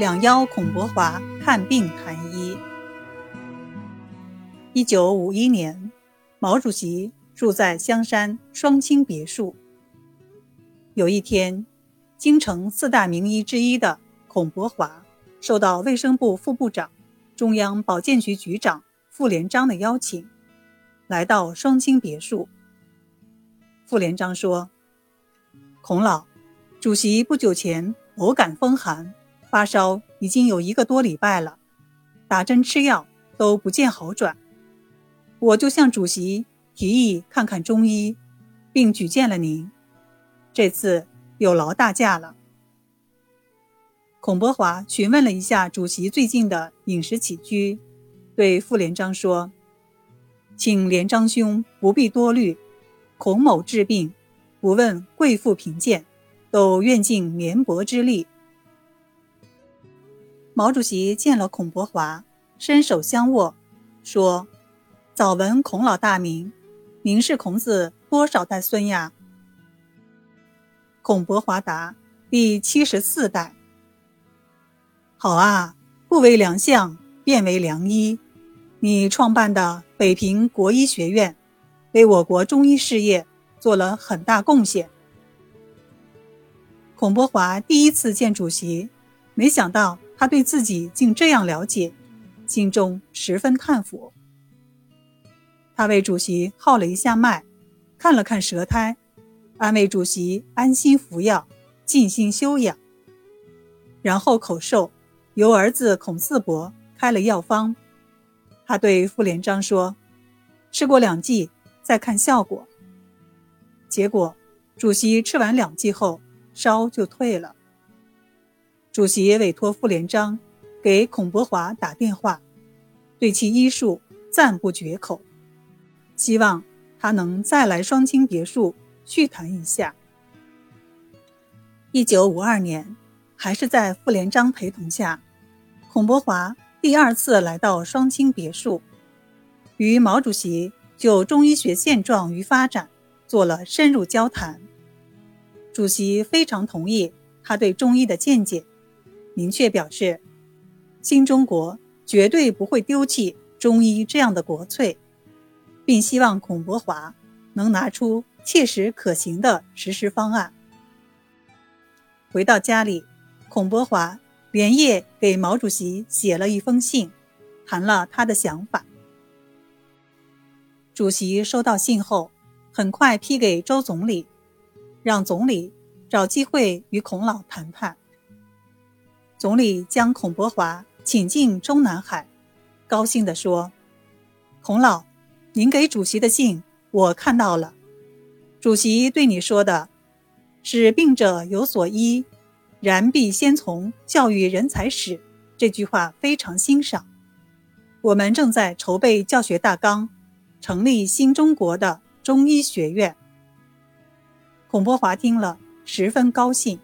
两邀孔伯华看病谈医。一九五一年，毛主席住在香山双清别墅。有一天，京城四大名医之一的孔伯华受到卫生部副部长、中央保健局局长傅连璋的邀请，来到双清别墅。傅连璋说：“孔老，主席不久前偶感风寒，发烧已经有一个多礼拜了，打针吃药都不见好转。我就向主席提议看看中医，并举荐了您。这次有劳大驾了。”孔伯华询问了一下主席最近的饮食起居，对傅连璋说：“请连璋兄不必多虑。”孔某治病，不问贵妇贫贱，都愿尽绵薄之力。毛主席见了孔伯华，伸手相握，说：“早闻孔老大名，您是孔子多少代孙呀？”孔伯华答：“第七十四代。”好啊，不为良相，便为良医。你创办的北平国医学院。为我国中医事业做了很大贡献。孔伯华第一次见主席，没想到他对自己竟这样了解，心中十分叹服。他为主席号了一下脉，看了看舌苔，安慰主席安心服药，静心休养。然后口授，由儿子孔四伯开了药方。他对傅连璋说：“吃过两剂。”再看效果。结果，主席吃完两剂后，烧就退了。主席委托傅连璋给孔伯华打电话，对其医术赞不绝口，希望他能再来双清别墅叙谈一下。一九五二年，还是在傅连璋陪同下，孔伯华第二次来到双清别墅，与毛主席。就中医学现状与发展做了深入交谈，主席非常同意他对中医的见解，明确表示，新中国绝对不会丢弃中医这样的国粹，并希望孔伯华能拿出切实可行的实施方案。回到家里，孔伯华连夜给毛主席写了一封信，谈了他的想法。主席收到信后，很快批给周总理，让总理找机会与孔老谈判。总理将孔伯华请进中南海，高兴地说：“孔老，您给主席的信我看到了。主席对你说的，使病者有所医，然必先从教育人才始。这句话非常欣赏。我们正在筹备教学大纲。”成立新中国的中医学院。孔伯华听了，十分高兴。